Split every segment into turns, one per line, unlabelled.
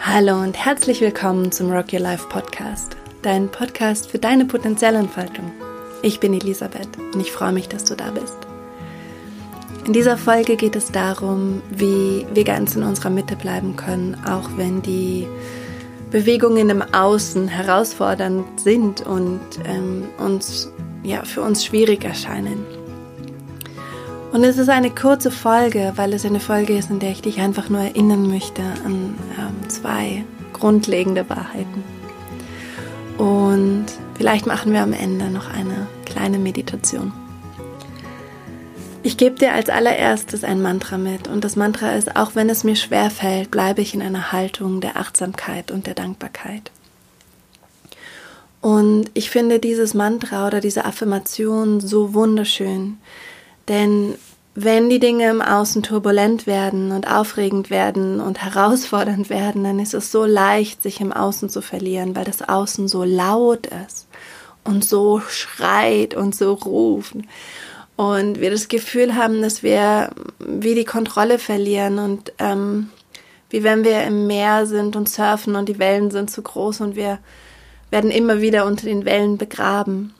Hallo und herzlich willkommen zum Rock Your Life Podcast, dein Podcast für deine Potenzialentfaltung. Ich bin Elisabeth und ich freue mich, dass du da bist. In dieser Folge geht es darum, wie wir ganz in unserer Mitte bleiben können, auch wenn die Bewegungen im Außen herausfordernd sind und ähm, uns ja für uns schwierig erscheinen. Und es ist eine kurze Folge, weil es eine Folge ist, in der ich dich einfach nur erinnern möchte an zwei grundlegende Wahrheiten. Und vielleicht machen wir am Ende noch eine kleine Meditation. Ich gebe dir als allererstes ein Mantra mit und das Mantra ist, auch wenn es mir schwer fällt, bleibe ich in einer Haltung der Achtsamkeit und der Dankbarkeit. Und ich finde dieses Mantra oder diese Affirmation so wunderschön, denn wenn die Dinge im Außen turbulent werden und aufregend werden und herausfordernd werden, dann ist es so leicht, sich im Außen zu verlieren, weil das Außen so laut ist und so schreit und so ruft. Und wir das Gefühl haben, dass wir wie die Kontrolle verlieren und ähm, wie wenn wir im Meer sind und surfen und die Wellen sind zu groß und wir werden immer wieder unter den Wellen begraben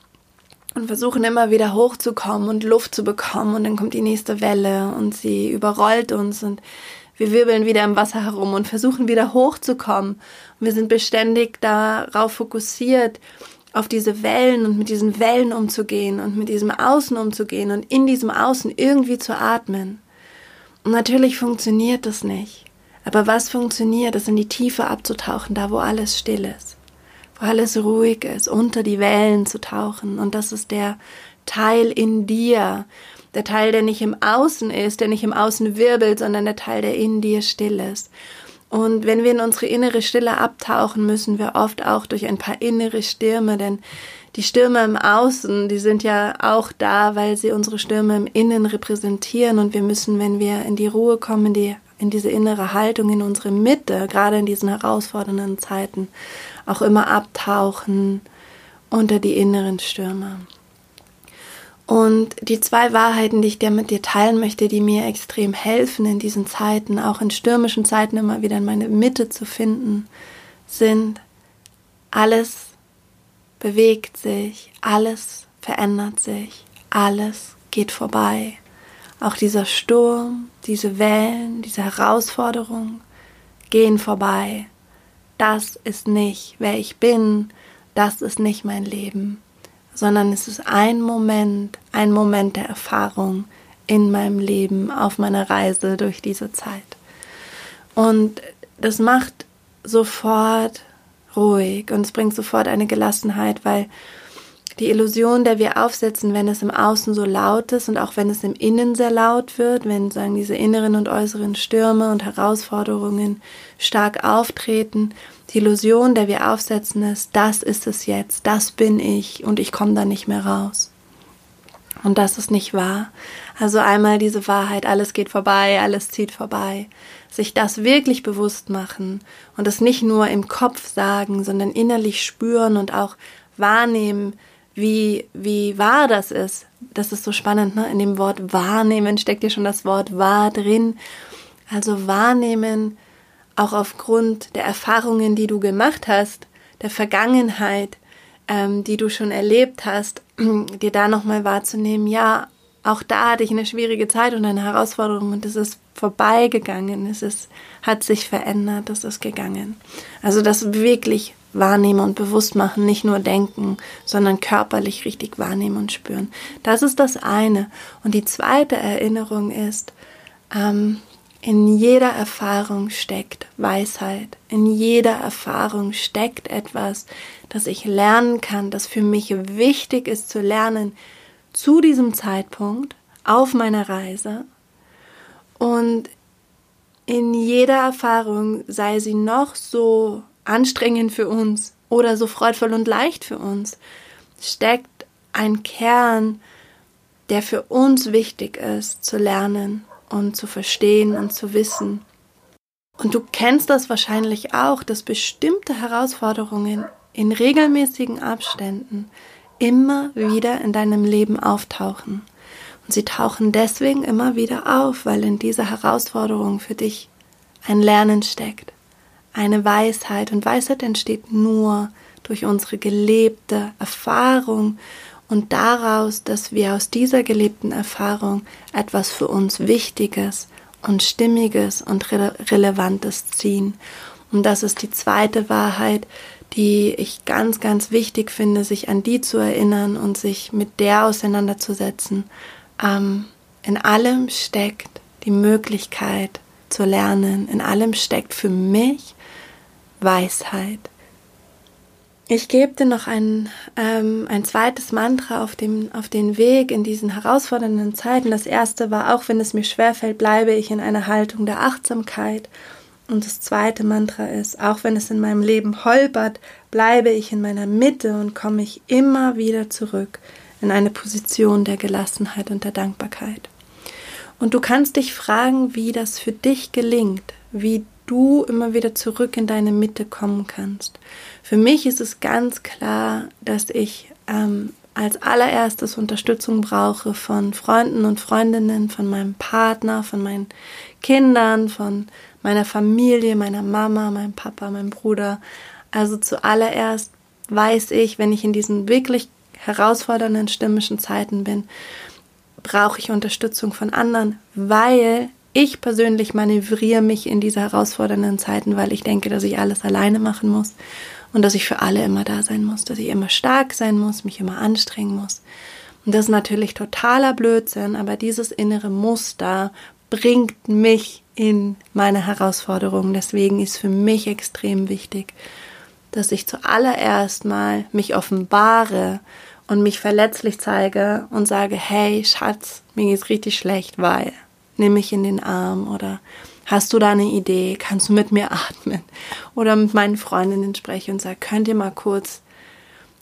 und versuchen immer wieder hochzukommen und Luft zu bekommen und dann kommt die nächste Welle und sie überrollt uns und wir wirbeln wieder im Wasser herum und versuchen wieder hochzukommen. Und wir sind beständig darauf fokussiert, auf diese Wellen und mit diesen Wellen umzugehen und mit diesem Außen umzugehen und in diesem Außen irgendwie zu atmen. Und natürlich funktioniert das nicht. Aber was funktioniert, ist in die Tiefe abzutauchen, da wo alles still ist wo alles ruhig ist, unter die Wellen zu tauchen. Und das ist der Teil in dir, der Teil, der nicht im Außen ist, der nicht im Außen wirbelt, sondern der Teil, der in dir still ist. Und wenn wir in unsere innere Stille abtauchen, müssen wir oft auch durch ein paar innere Stürme, denn die Stürme im Außen, die sind ja auch da, weil sie unsere Stürme im Innen repräsentieren und wir müssen, wenn wir in die Ruhe kommen, die, in diese innere Haltung, in unsere Mitte, gerade in diesen herausfordernden Zeiten, auch immer abtauchen unter die inneren Stürme. Und die zwei Wahrheiten, die ich dir mit dir teilen möchte, die mir extrem helfen in diesen Zeiten, auch in stürmischen Zeiten immer wieder in meine Mitte zu finden, sind, alles bewegt sich, alles verändert sich, alles geht vorbei. Auch dieser Sturm, diese Wellen, diese Herausforderung gehen vorbei das ist nicht, wer ich bin, das ist nicht mein Leben, sondern es ist ein Moment, ein Moment der Erfahrung in meinem Leben, auf meiner Reise durch diese Zeit. Und das macht sofort ruhig und es bringt sofort eine Gelassenheit, weil die Illusion, der wir aufsetzen, wenn es im Außen so laut ist und auch wenn es im Innen sehr laut wird, wenn sagen diese inneren und äußeren Stürme und Herausforderungen stark auftreten, die Illusion, der wir aufsetzen, ist, das ist es jetzt, das bin ich und ich komme da nicht mehr raus. Und das ist nicht wahr. Also einmal diese Wahrheit, alles geht vorbei, alles zieht vorbei. Sich das wirklich bewusst machen und es nicht nur im Kopf sagen, sondern innerlich spüren und auch wahrnehmen, wie, wie wahr das ist. Das ist so spannend, ne? In dem Wort wahrnehmen steckt ja schon das Wort wahr drin. Also wahrnehmen, auch aufgrund der Erfahrungen, die du gemacht hast, der Vergangenheit, ähm, die du schon erlebt hast, dir da nochmal wahrzunehmen, ja, auch da hatte ich eine schwierige Zeit und eine Herausforderung und es ist vorbeigegangen, es ist, hat sich verändert, es ist gegangen. Also das wirklich wahrnehmen und bewusst machen, nicht nur denken, sondern körperlich richtig wahrnehmen und spüren. Das ist das eine. Und die zweite Erinnerung ist, ähm, in jeder Erfahrung steckt Weisheit. In jeder Erfahrung steckt etwas, das ich lernen kann, das für mich wichtig ist zu lernen zu diesem Zeitpunkt auf meiner Reise. Und in jeder Erfahrung, sei sie noch so anstrengend für uns oder so freudvoll und leicht für uns, steckt ein Kern, der für uns wichtig ist zu lernen und zu verstehen und zu wissen. Und du kennst das wahrscheinlich auch, dass bestimmte Herausforderungen in regelmäßigen Abständen immer wieder in deinem Leben auftauchen. Und sie tauchen deswegen immer wieder auf, weil in dieser Herausforderung für dich ein Lernen steckt eine Weisheit. Und Weisheit entsteht nur durch unsere gelebte Erfahrung und daraus, dass wir aus dieser gelebten Erfahrung etwas für uns Wichtiges und Stimmiges und Re Relevantes ziehen. Und das ist die zweite Wahrheit, die ich ganz, ganz wichtig finde, sich an die zu erinnern und sich mit der auseinanderzusetzen. Ähm, in allem steckt die Möglichkeit zu lernen. In allem steckt für mich Weisheit. Ich gebe dir noch ein, ähm, ein zweites Mantra auf, dem, auf den Weg in diesen herausfordernden Zeiten. Das erste war, auch wenn es mir schwerfällt, bleibe ich in einer Haltung der Achtsamkeit. Und das zweite Mantra ist, auch wenn es in meinem Leben holpert, bleibe ich in meiner Mitte und komme ich immer wieder zurück in eine Position der Gelassenheit und der Dankbarkeit. Und du kannst dich fragen, wie das für dich gelingt, wie du immer wieder zurück in deine Mitte kommen kannst. Für mich ist es ganz klar, dass ich ähm, als allererstes Unterstützung brauche von Freunden und Freundinnen, von meinem Partner, von meinen Kindern, von meiner Familie, meiner Mama, meinem Papa, meinem Bruder. Also zuallererst weiß ich, wenn ich in diesen wirklich herausfordernden stimmischen Zeiten bin, brauche ich Unterstützung von anderen, weil ich persönlich manövriere mich in diese herausfordernden Zeiten, weil ich denke, dass ich alles alleine machen muss und dass ich für alle immer da sein muss, dass ich immer stark sein muss, mich immer anstrengen muss. Und das ist natürlich totaler Blödsinn, aber dieses innere Muster bringt mich in meine Herausforderungen. Deswegen ist für mich extrem wichtig, dass ich zuallererst mal mich offenbare und mich verletzlich zeige und sage, hey Schatz, mir geht's richtig schlecht, weil nimm mich in den Arm oder Hast du da eine Idee? Kannst du mit mir atmen? Oder mit meinen Freundinnen sprechen und sagen, könnt ihr mal kurz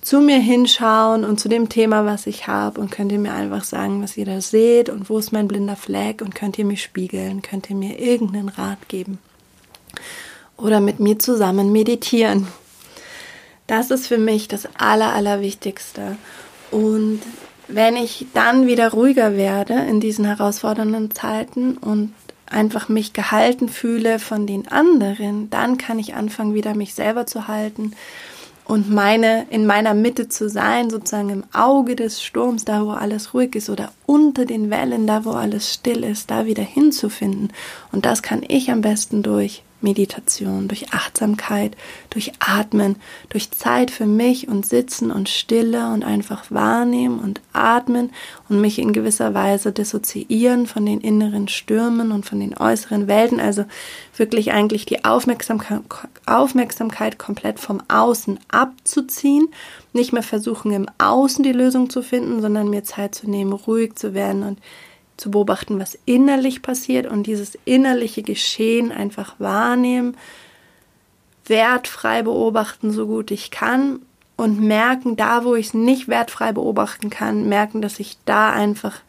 zu mir hinschauen und zu dem Thema, was ich habe und könnt ihr mir einfach sagen, was ihr da seht und wo ist mein blinder Fleck und könnt ihr mich spiegeln, könnt ihr mir irgendeinen Rat geben oder mit mir zusammen meditieren. Das ist für mich das Aller, Allerwichtigste. Und wenn ich dann wieder ruhiger werde in diesen herausfordernden Zeiten und einfach mich gehalten fühle von den anderen, dann kann ich anfangen, wieder mich selber zu halten und meine, in meiner Mitte zu sein, sozusagen im Auge des Sturms, da wo alles ruhig ist oder unter den Wellen, da wo alles still ist, da wieder hinzufinden. Und das kann ich am besten durch Meditation, durch Achtsamkeit, durch Atmen, durch Zeit für mich und Sitzen und Stille und einfach wahrnehmen und atmen und mich in gewisser Weise dissoziieren von den inneren Stürmen und von den äußeren Welten. Also wirklich eigentlich die Aufmerksamkeit, Aufmerksamkeit komplett vom Außen abzuziehen. Nicht mehr versuchen, im Außen die Lösung zu finden, sondern mir Zeit zu nehmen, ruhig zu werden und zu beobachten, was innerlich passiert und dieses innerliche Geschehen einfach wahrnehmen, wertfrei beobachten, so gut ich kann und merken, da wo ich es nicht wertfrei beobachten kann, merken, dass ich da einfach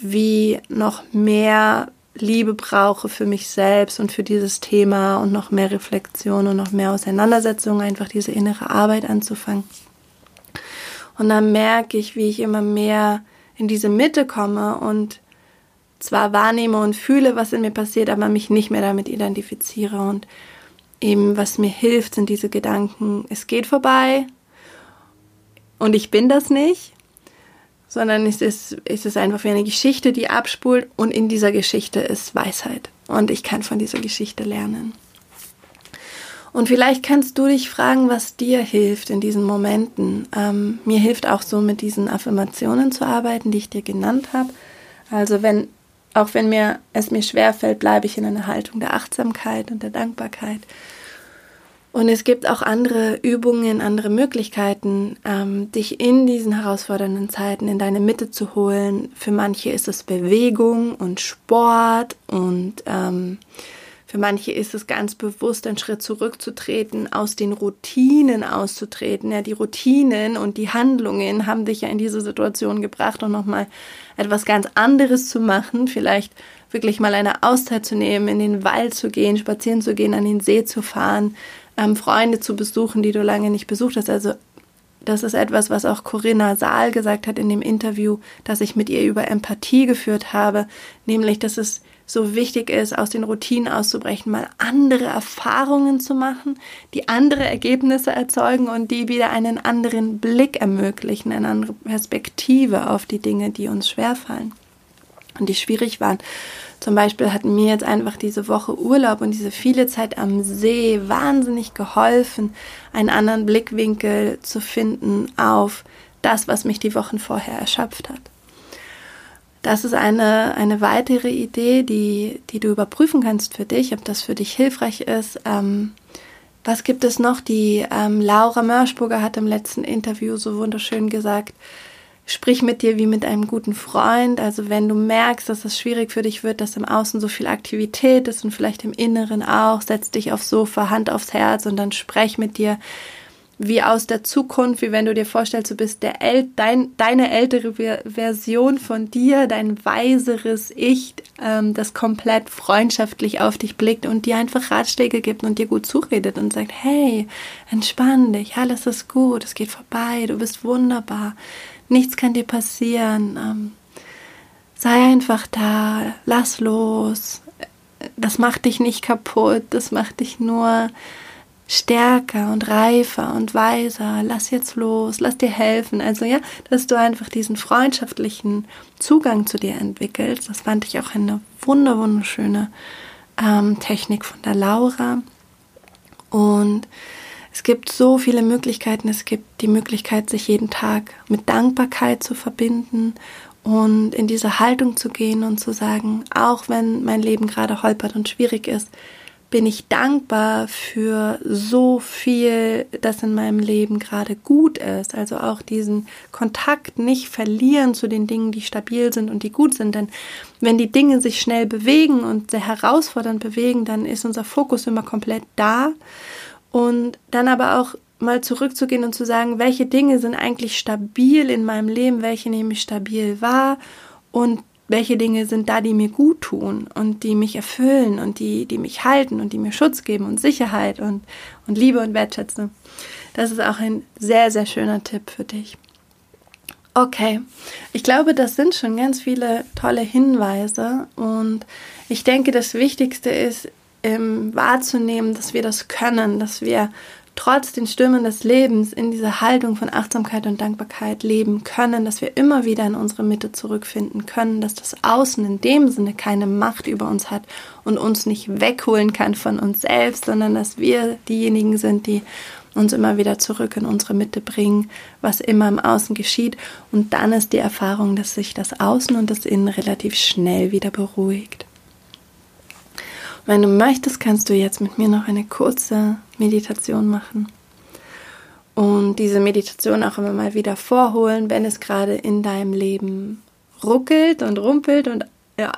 wie noch mehr Liebe brauche für mich selbst und für dieses Thema und noch mehr Reflexion und noch mehr Auseinandersetzung, einfach diese innere Arbeit anzufangen. Und dann merke ich, wie ich immer mehr in diese Mitte komme und zwar wahrnehme und fühle, was in mir passiert, aber mich nicht mehr damit identifiziere. Und eben, was mir hilft, sind diese Gedanken, es geht vorbei und ich bin das nicht, sondern es ist, es ist einfach wie eine Geschichte, die abspult und in dieser Geschichte ist Weisheit. Und ich kann von dieser Geschichte lernen. Und vielleicht kannst du dich fragen, was dir hilft in diesen Momenten. Ähm, mir hilft auch so mit diesen Affirmationen zu arbeiten, die ich dir genannt habe. Also wenn, auch wenn mir es mir schwerfällt, bleibe ich in einer Haltung der Achtsamkeit und der Dankbarkeit. Und es gibt auch andere Übungen, andere Möglichkeiten, ähm, dich in diesen herausfordernden Zeiten in deine Mitte zu holen. Für manche ist es Bewegung und Sport und ähm, für manche ist es ganz bewusst, einen Schritt zurückzutreten, aus den Routinen auszutreten. Ja, die Routinen und die Handlungen haben dich ja in diese Situation gebracht und nochmal etwas ganz anderes zu machen. Vielleicht wirklich mal eine Auszeit zu nehmen, in den Wald zu gehen, spazieren zu gehen, an den See zu fahren, ähm, Freunde zu besuchen, die du lange nicht besucht hast. Also das ist etwas, was auch Corinna Saal gesagt hat in dem Interview, das ich mit ihr über Empathie geführt habe, nämlich dass es so wichtig ist, aus den Routinen auszubrechen, mal andere Erfahrungen zu machen, die andere Ergebnisse erzeugen und die wieder einen anderen Blick ermöglichen, eine andere Perspektive auf die Dinge, die uns schwerfallen und die schwierig waren. Zum Beispiel hat mir jetzt einfach diese Woche Urlaub und diese viele Zeit am See wahnsinnig geholfen, einen anderen Blickwinkel zu finden auf das, was mich die Wochen vorher erschöpft hat. Das ist eine, eine weitere Idee, die, die du überprüfen kannst für dich, ob das für dich hilfreich ist. Ähm, was gibt es noch? Die ähm, Laura Mörschburger hat im letzten Interview so wunderschön gesagt, sprich mit dir wie mit einem guten Freund. Also wenn du merkst, dass es schwierig für dich wird, dass im Außen so viel Aktivität ist und vielleicht im Inneren auch, setz dich aufs Sofa, Hand aufs Herz und dann sprech mit dir wie aus der Zukunft, wie wenn du dir vorstellst, du bist der El dein, deine ältere Version von dir, dein weiseres Ich, ähm, das komplett freundschaftlich auf dich blickt und dir einfach Ratschläge gibt und dir gut zuredet und sagt, hey, entspann dich, alles ist gut, es geht vorbei, du bist wunderbar, nichts kann dir passieren, ähm, sei einfach da, lass los, das macht dich nicht kaputt, das macht dich nur stärker und reifer und weiser, lass jetzt los, lass dir helfen. Also ja, dass du einfach diesen freundschaftlichen Zugang zu dir entwickelst. Das fand ich auch eine wunder wunderschöne ähm, Technik von der Laura. Und es gibt so viele Möglichkeiten. Es gibt die Möglichkeit, sich jeden Tag mit Dankbarkeit zu verbinden und in diese Haltung zu gehen und zu sagen, auch wenn mein Leben gerade holpert und schwierig ist, bin ich dankbar für so viel, das in meinem Leben gerade gut ist. Also auch diesen Kontakt nicht verlieren zu den Dingen, die stabil sind und die gut sind. Denn wenn die Dinge sich schnell bewegen und sehr herausfordernd bewegen, dann ist unser Fokus immer komplett da. Und dann aber auch mal zurückzugehen und zu sagen, welche Dinge sind eigentlich stabil in meinem Leben, welche nehme ich stabil wahr und welche Dinge sind da, die mir gut tun und die mich erfüllen und die, die mich halten und die mir Schutz geben und Sicherheit und, und Liebe und Wertschätzung. Das ist auch ein sehr, sehr schöner Tipp für dich. Okay, ich glaube, das sind schon ganz viele tolle Hinweise und ich denke, das Wichtigste ist, ähm, wahrzunehmen, dass wir das können, dass wir trotz den Stürmen des Lebens in dieser Haltung von Achtsamkeit und Dankbarkeit leben können, dass wir immer wieder in unsere Mitte zurückfinden können, dass das Außen in dem Sinne keine Macht über uns hat und uns nicht wegholen kann von uns selbst, sondern dass wir diejenigen sind, die uns immer wieder zurück in unsere Mitte bringen, was immer im Außen geschieht. Und dann ist die Erfahrung, dass sich das Außen und das Innen relativ schnell wieder beruhigt. Wenn du möchtest, kannst du jetzt mit mir noch eine kurze Meditation machen. Und diese Meditation auch immer mal wieder vorholen, wenn es gerade in deinem Leben ruckelt und rumpelt und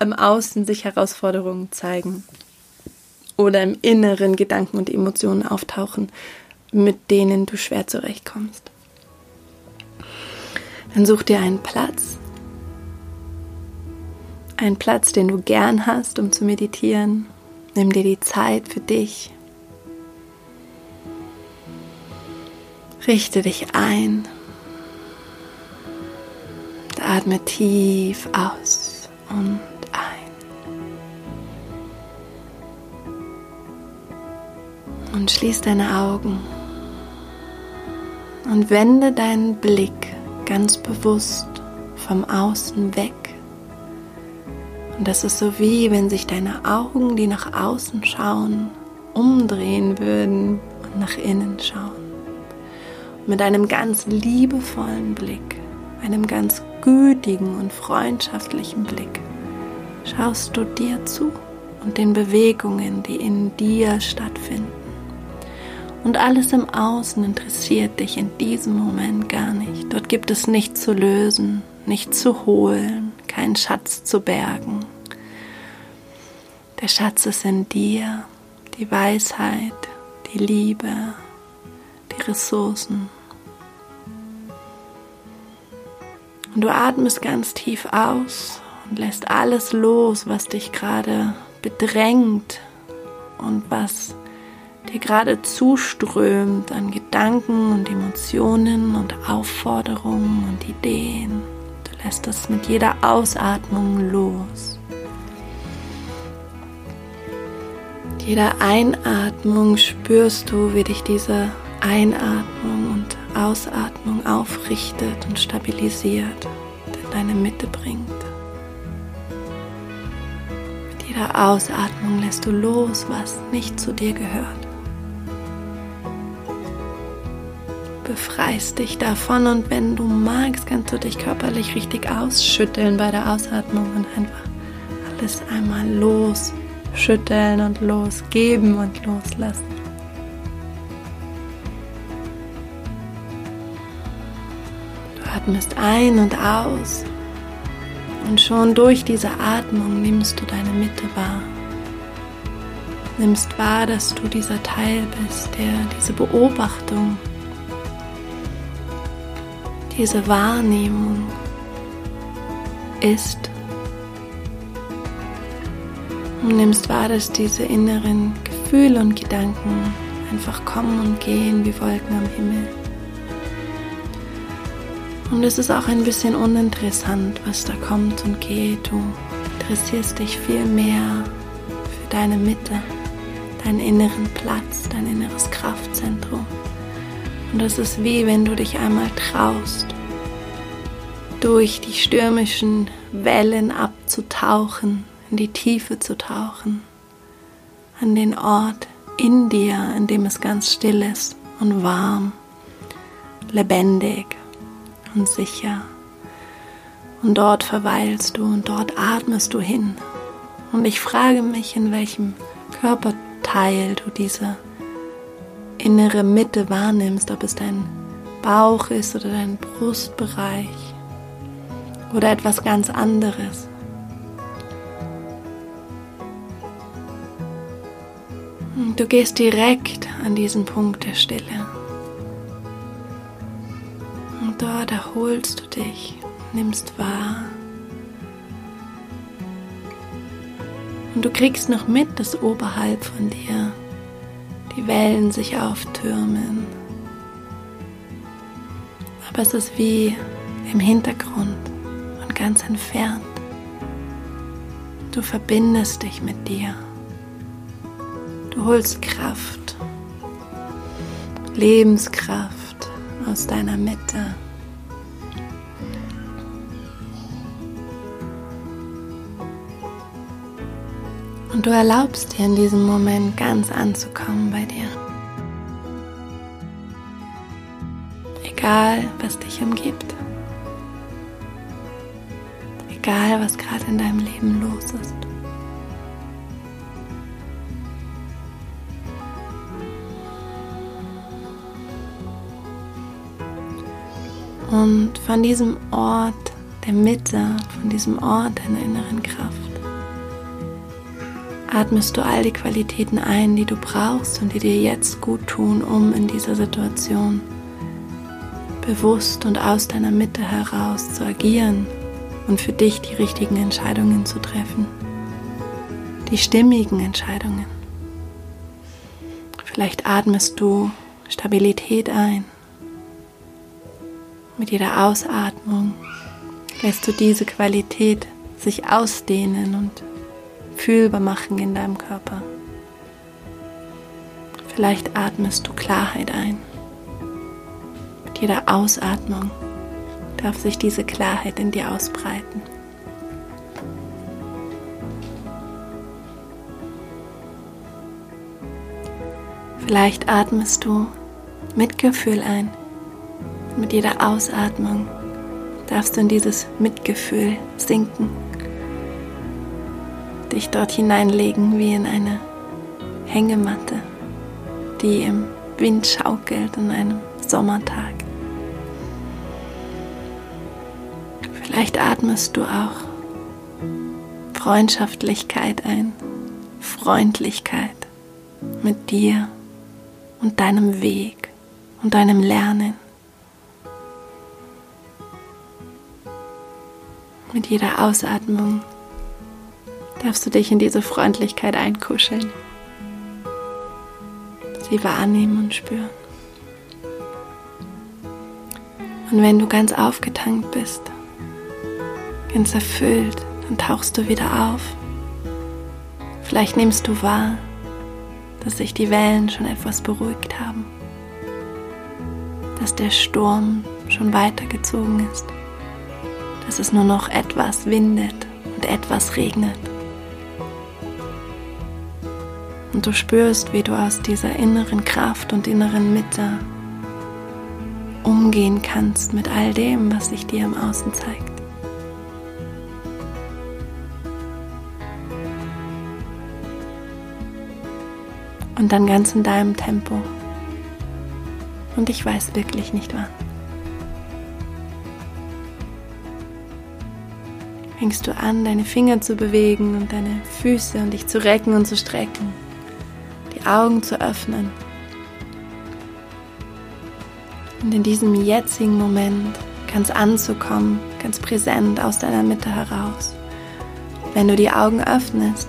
im Außen sich Herausforderungen zeigen. Oder im Inneren Gedanken und Emotionen auftauchen, mit denen du schwer zurechtkommst. Dann such dir einen Platz. Einen Platz, den du gern hast, um zu meditieren Nimm dir die Zeit für dich. Richte dich ein. Atme tief aus und ein. Und schließ deine Augen. Und wende deinen Blick ganz bewusst vom Außen weg und das ist so wie, wenn sich deine Augen, die nach außen schauen, umdrehen würden und nach innen schauen. Und mit einem ganz liebevollen Blick, einem ganz gütigen und freundschaftlichen Blick schaust du dir zu und den Bewegungen, die in dir stattfinden. Und alles im Außen interessiert dich in diesem Moment gar nicht. Dort gibt es nichts zu lösen, nichts zu holen, keinen Schatz zu bergen. Der Schatz ist in dir, die Weisheit, die Liebe, die Ressourcen. Und du atmest ganz tief aus und lässt alles los, was dich gerade bedrängt und was dir gerade zuströmt an Gedanken und Emotionen und Aufforderungen und Ideen lässt es mit jeder Ausatmung los. Mit jeder Einatmung spürst du, wie dich diese Einatmung und Ausatmung aufrichtet und stabilisiert und in deine Mitte bringt. Mit jeder Ausatmung lässt du los, was nicht zu dir gehört. befreist dich davon und wenn du magst, kannst du dich körperlich richtig ausschütteln bei der Ausatmung und einfach alles einmal losschütteln und losgeben und loslassen. Du atmest ein und aus und schon durch diese Atmung nimmst du deine Mitte wahr. Nimmst wahr, dass du dieser Teil bist, der diese Beobachtung diese Wahrnehmung ist. Und nimmst wahr, dass diese inneren Gefühle und Gedanken einfach kommen und gehen wie Wolken am Himmel. Und es ist auch ein bisschen uninteressant, was da kommt und geht. Du interessierst dich viel mehr für deine Mitte, deinen inneren Platz, dein inneres Kraftzentrum. Und das ist wie wenn du dich einmal traust, durch die stürmischen Wellen abzutauchen, in die Tiefe zu tauchen, an den Ort in dir, an dem es ganz still ist und warm, lebendig und sicher. Und dort verweilst du und dort atmest du hin. Und ich frage mich, in welchem Körperteil du diese innere Mitte wahrnimmst, ob es dein Bauch ist oder dein Brustbereich oder etwas ganz anderes. Du gehst direkt an diesen Punkt der Stille. Und dort erholst du dich, nimmst wahr. Und du kriegst noch mit, dass oberhalb von dir die Wellen sich auftürmen. Aber es ist wie im Hintergrund und ganz entfernt. Du verbindest dich mit dir. Holst Kraft, Lebenskraft aus deiner Mitte. Und du erlaubst dir in diesem Moment ganz anzukommen bei dir. Egal, was dich umgibt. Egal, was gerade in deinem Leben los ist. Und von diesem Ort der Mitte, von diesem Ort deiner inneren Kraft, atmest du all die Qualitäten ein, die du brauchst und die dir jetzt gut tun, um in dieser Situation bewusst und aus deiner Mitte heraus zu agieren und für dich die richtigen Entscheidungen zu treffen. Die stimmigen Entscheidungen. Vielleicht atmest du Stabilität ein. Mit jeder Ausatmung lässt du diese Qualität sich ausdehnen und fühlbar machen in deinem Körper. Vielleicht atmest du Klarheit ein. Mit jeder Ausatmung darf sich diese Klarheit in dir ausbreiten. Vielleicht atmest du Mitgefühl ein. Mit jeder Ausatmung darfst du in dieses Mitgefühl sinken dich dort hineinlegen wie in eine Hängematte, die im Wind schaukelt an einem Sommertag. Vielleicht atmest du auch Freundschaftlichkeit ein, Freundlichkeit mit dir und deinem Weg und deinem Lernen. Mit jeder Ausatmung darfst du dich in diese Freundlichkeit einkuscheln, sie wahrnehmen und spüren. Und wenn du ganz aufgetankt bist, ganz erfüllt, dann tauchst du wieder auf. Vielleicht nimmst du wahr, dass sich die Wellen schon etwas beruhigt haben, dass der Sturm schon weitergezogen ist, dass es nur noch etwas windet und etwas regnet. Und du spürst, wie du aus dieser inneren Kraft und inneren Mitte umgehen kannst mit all dem, was sich dir im Außen zeigt. Und dann ganz in deinem Tempo. Und ich weiß wirklich nicht wann. Fängst du an, deine Finger zu bewegen und deine Füße und dich zu recken und zu strecken, die Augen zu öffnen. Und in diesem jetzigen Moment ganz anzukommen, ganz präsent aus deiner Mitte heraus. Wenn du die Augen öffnest,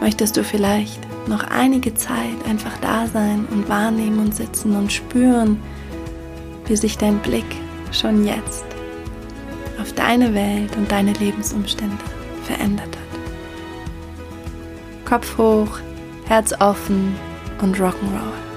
möchtest du vielleicht noch einige Zeit einfach da sein und wahrnehmen und sitzen und spüren, wie sich dein Blick schon jetzt auf deine Welt und deine Lebensumstände verändert hat. Kopf hoch, Herz offen und Rock'n'Roll.